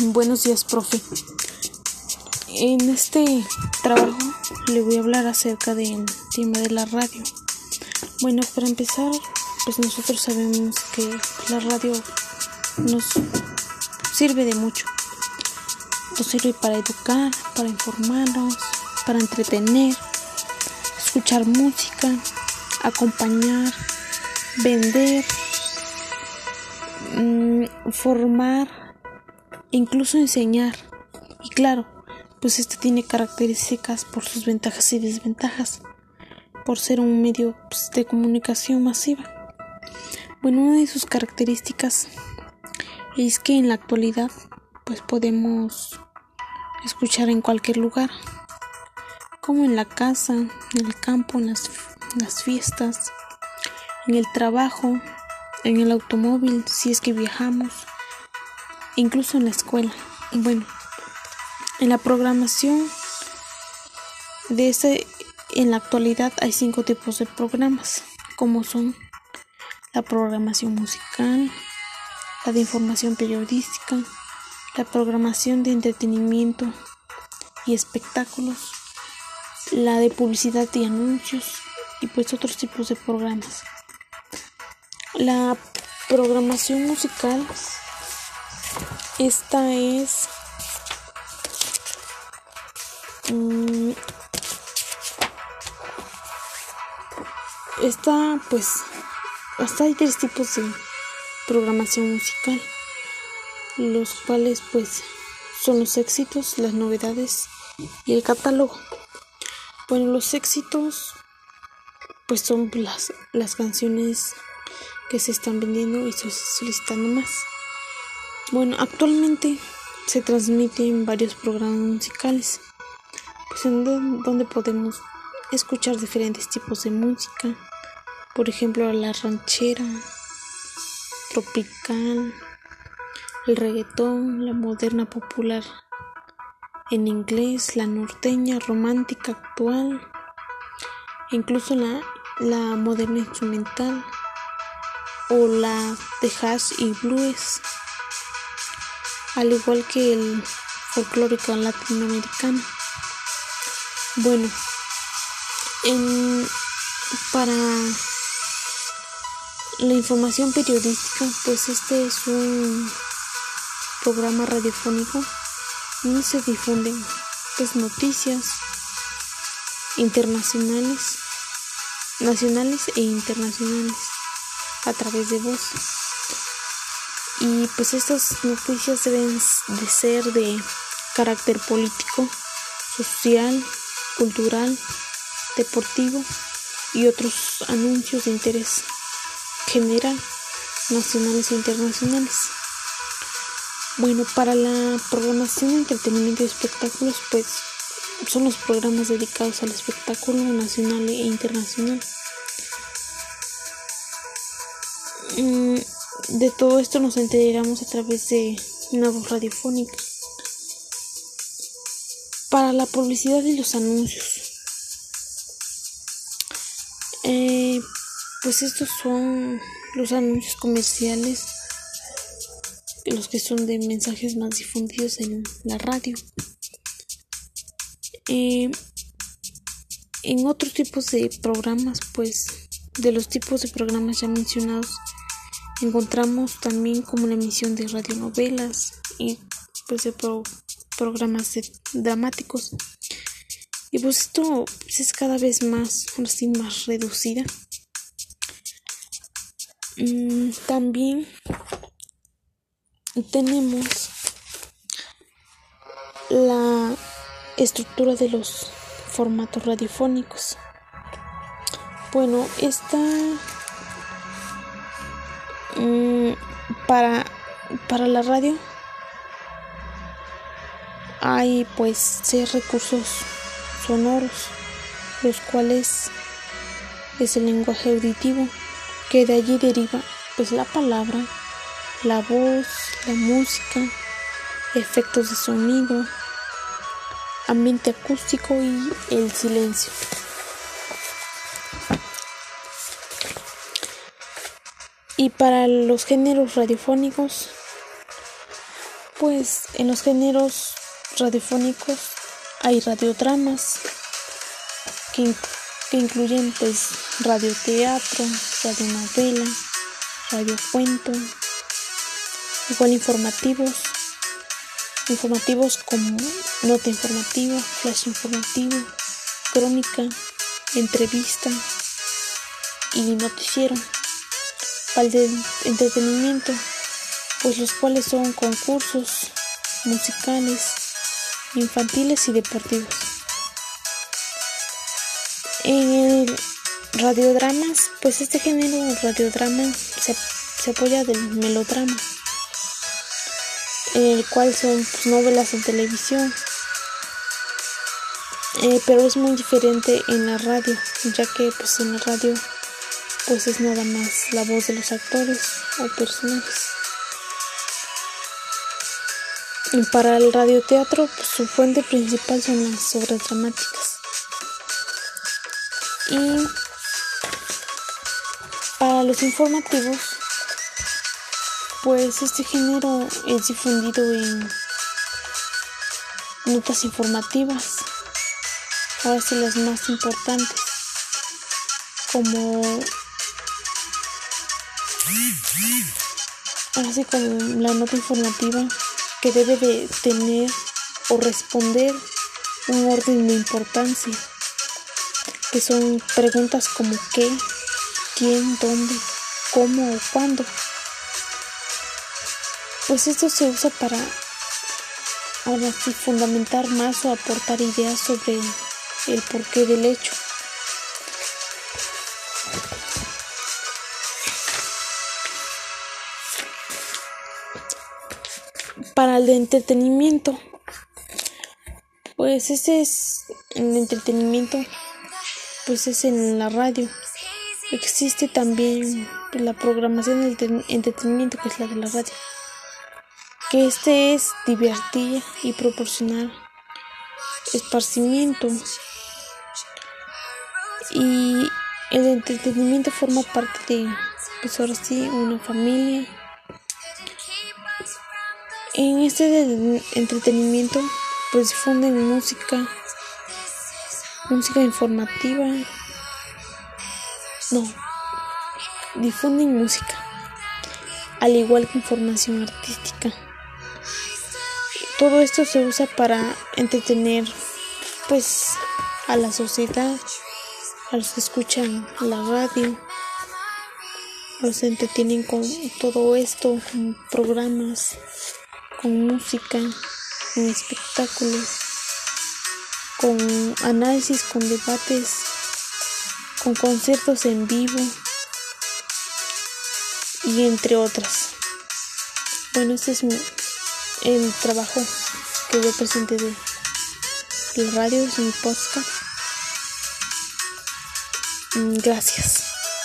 Buenos días, profe. En este trabajo le voy a hablar acerca del tema de la radio. Bueno, para empezar, pues nosotros sabemos que la radio nos sirve de mucho. Nos sirve para educar, para informarnos, para entretener, escuchar música, acompañar, vender, mm, formar, incluso enseñar. Y claro, pues este tiene características por sus ventajas y desventajas, por ser un medio pues, de comunicación masiva. Bueno, una de sus características es que en la actualidad pues podemos escuchar en cualquier lugar, como en la casa, en el campo, en las, en las fiestas, en el trabajo, en el automóvil, si es que viajamos, incluso en la escuela. Bueno, en la programación de ese, en la actualidad hay cinco tipos de programas, como son la programación musical, la de información periodística, la programación de entretenimiento y espectáculos, la de publicidad y anuncios y pues otros tipos de programas. La programación musical esta es mm, esta pues hasta hay tres tipos de programación musical los cuales pues son los éxitos las novedades y el catálogo. Bueno los éxitos pues son las, las canciones que se están vendiendo y solicitando más. Bueno, actualmente se transmiten varios programas musicales, pues en donde podemos escuchar diferentes tipos de música, por ejemplo la ranchera, tropical, el reggaetón, la moderna popular en inglés, la norteña, romántica actual, incluso la, la moderna instrumental o la de jazz y blues al igual que el folclórico latinoamericano. Bueno, en, para la información periodística, pues este es un programa radiofónico donde se difunden pues, noticias internacionales, nacionales e internacionales a través de voz y pues estas noticias deben de ser de carácter político, social, cultural, deportivo y otros anuncios de interés general, nacionales e internacionales. Bueno, para la programación de entretenimiento y espectáculos, pues son los programas dedicados al espectáculo nacional e internacional. De todo esto nos enteramos a través de una voz radiofónica. Para la publicidad y los anuncios. Eh, pues estos son los anuncios comerciales, los que son de mensajes más difundidos en la radio. Eh, en otros tipos de programas, pues de los tipos de programas ya mencionados, encontramos también como la emisión de radionovelas y pues de programas dramáticos. Y pues esto pues, es cada vez más más reducida. Mm, también tenemos la estructura de los formatos radiofónicos bueno esta Mm, para, para la radio hay pues seis recursos sonoros, los cuales es el lenguaje auditivo, que de allí deriva pues la palabra, la voz, la música, efectos de sonido, ambiente acústico y el silencio. Y para los géneros radiofónicos, pues en los géneros radiofónicos hay radiodramas que, que incluyen pues radioteatro, radionovela, radiocuento, igual informativos, informativos como nota informativa, flash informativo, crónica, entrevista y noticiero para el entretenimiento, pues los cuales son concursos musicales, infantiles y deportivos. En el radiodramas, pues este género radiodrama se, se apoya del melodrama, el cual son pues, novelas en televisión, eh, pero es muy diferente en la radio, ya que pues en la radio pues es nada más la voz de los actores o personajes. Y para el radioteatro, pues, su fuente principal son las obras dramáticas. Y para los informativos, pues este género es difundido en notas informativas, ahora sí las más importantes, como así como la nota informativa que debe de tener o responder un orden de importancia, que son preguntas como qué, quién, dónde, cómo o cuándo. Pues esto se usa para ahora fundamentar más o aportar ideas sobre el porqué del hecho. Para el entretenimiento. Pues ese es el entretenimiento, pues es en la radio. Existe también la programación del entretenimiento, que es la de la radio. Que este es divertir y proporcionar esparcimiento. Y el entretenimiento forma parte de, pues ahora sí, una familia en este entretenimiento pues difunden música, música informativa, no, difunden música, al igual que información artística. Todo esto se usa para entretener pues a la sociedad, a los que escuchan la radio, los entretienen con todo esto, con programas con música, con espectáculos, con análisis, con debates, con conciertos en vivo y entre otras. Bueno, este es el trabajo que yo presenté de radio, es mi podcast. Mm, gracias.